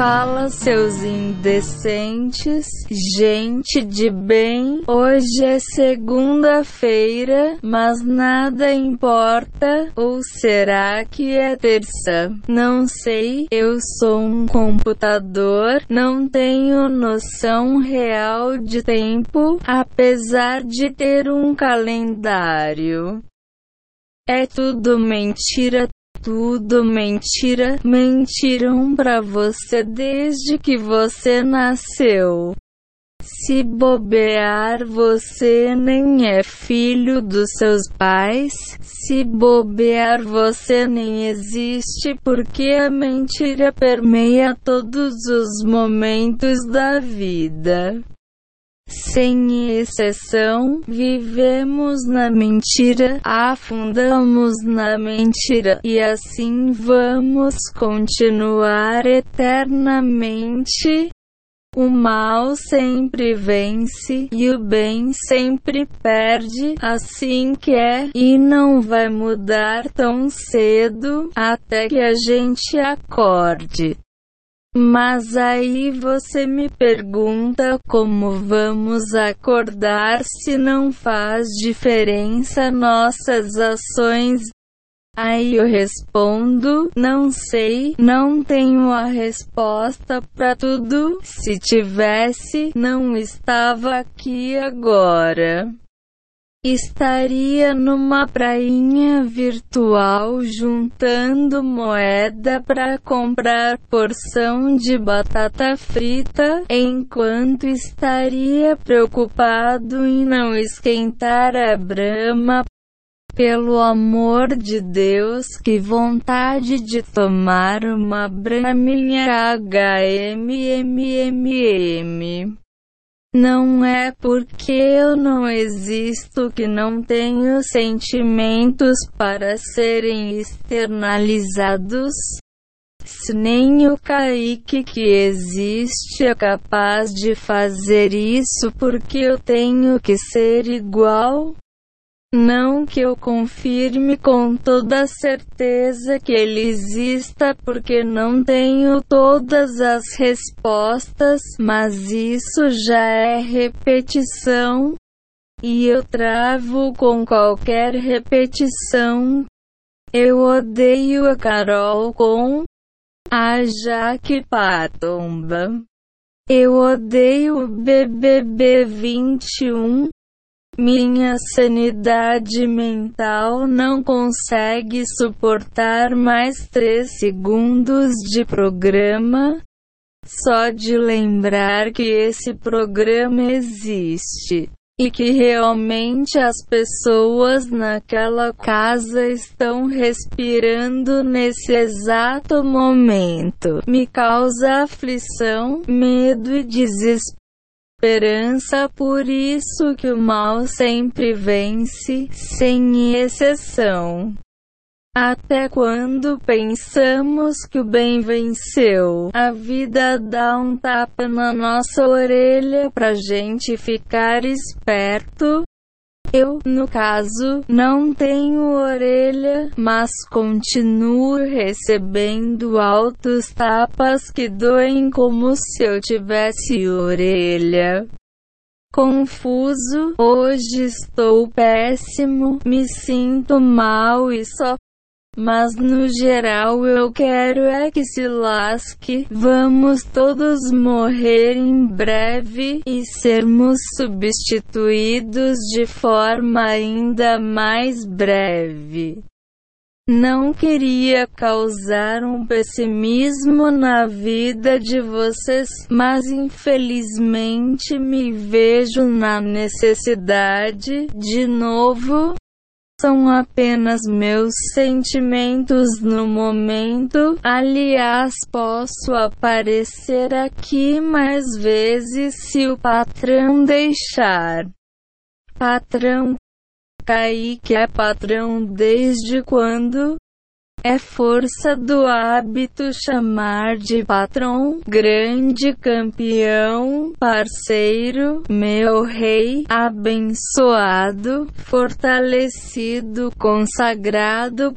Fala seus indecentes, gente de bem. Hoje é segunda-feira, mas nada importa. Ou será que é terça? Não sei. Eu sou um computador, não tenho noção real de tempo, apesar de ter um calendário. É tudo mentira, tudo mentira, mentiram pra você desde que você nasceu. Se bobear, você nem é filho dos seus pais. Se bobear, você nem existe porque a mentira permeia todos os momentos da vida. Sem exceção, vivemos na mentira, afundamos na mentira e assim vamos continuar eternamente. O mal sempre vence e o bem sempre perde, assim que é, e não vai mudar tão cedo, até que a gente acorde. Mas aí você me pergunta como vamos acordar se não faz diferença nossas ações. Aí eu respondo: não sei, não tenho a resposta para tudo. Se tivesse, não estava aqui agora. Estaria numa prainha virtual juntando moeda para comprar porção de batata frita, enquanto estaria preocupado em não esquentar a brama. Pelo amor de Deus, que vontade de tomar uma braminha HMMMM. Não é porque eu não existo que não tenho sentimentos para serem externalizados. Se nem o Kaique que existe é capaz de fazer isso porque eu tenho que ser igual. Não que eu confirme com toda certeza que ele exista porque não tenho todas as respostas, mas isso já é repetição. E eu travo com qualquer repetição. Eu odeio a Carol com a Jaque Patomba. Eu odeio o BBB 21. Minha sanidade mental não consegue suportar mais três segundos de programa. Só de lembrar que esse programa existe. E que realmente as pessoas naquela casa estão respirando nesse exato momento. Me causa aflição, medo e desespero esperança, por isso que o mal sempre vence, sem exceção. Até quando pensamos que o bem venceu, a vida dá um tapa na nossa orelha pra gente ficar esperto, eu, no caso, não tenho orelha, mas continuo recebendo altos tapas que doem como se eu tivesse orelha. Confuso, hoje estou péssimo, me sinto mal e só mas no geral eu quero é que se lasque, vamos todos morrer em breve e sermos substituídos de forma ainda mais breve. Não queria causar um pessimismo na vida de vocês, mas infelizmente me vejo na necessidade, de novo, são apenas meus sentimentos no momento. Aliás, posso aparecer aqui mais vezes se o patrão deixar. Patrão Kaique é patrão desde quando? É força do hábito chamar de patrão, grande campeão, parceiro, meu rei, abençoado, fortalecido, consagrado.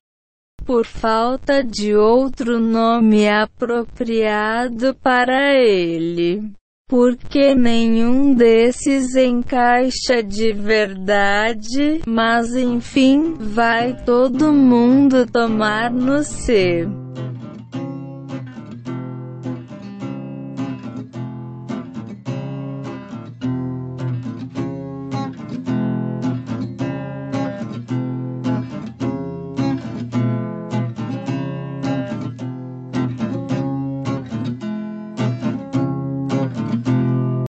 por falta de outro nome apropriado para ele. Porque nenhum desses encaixa de verdade, mas enfim, vai todo mundo tomar no C.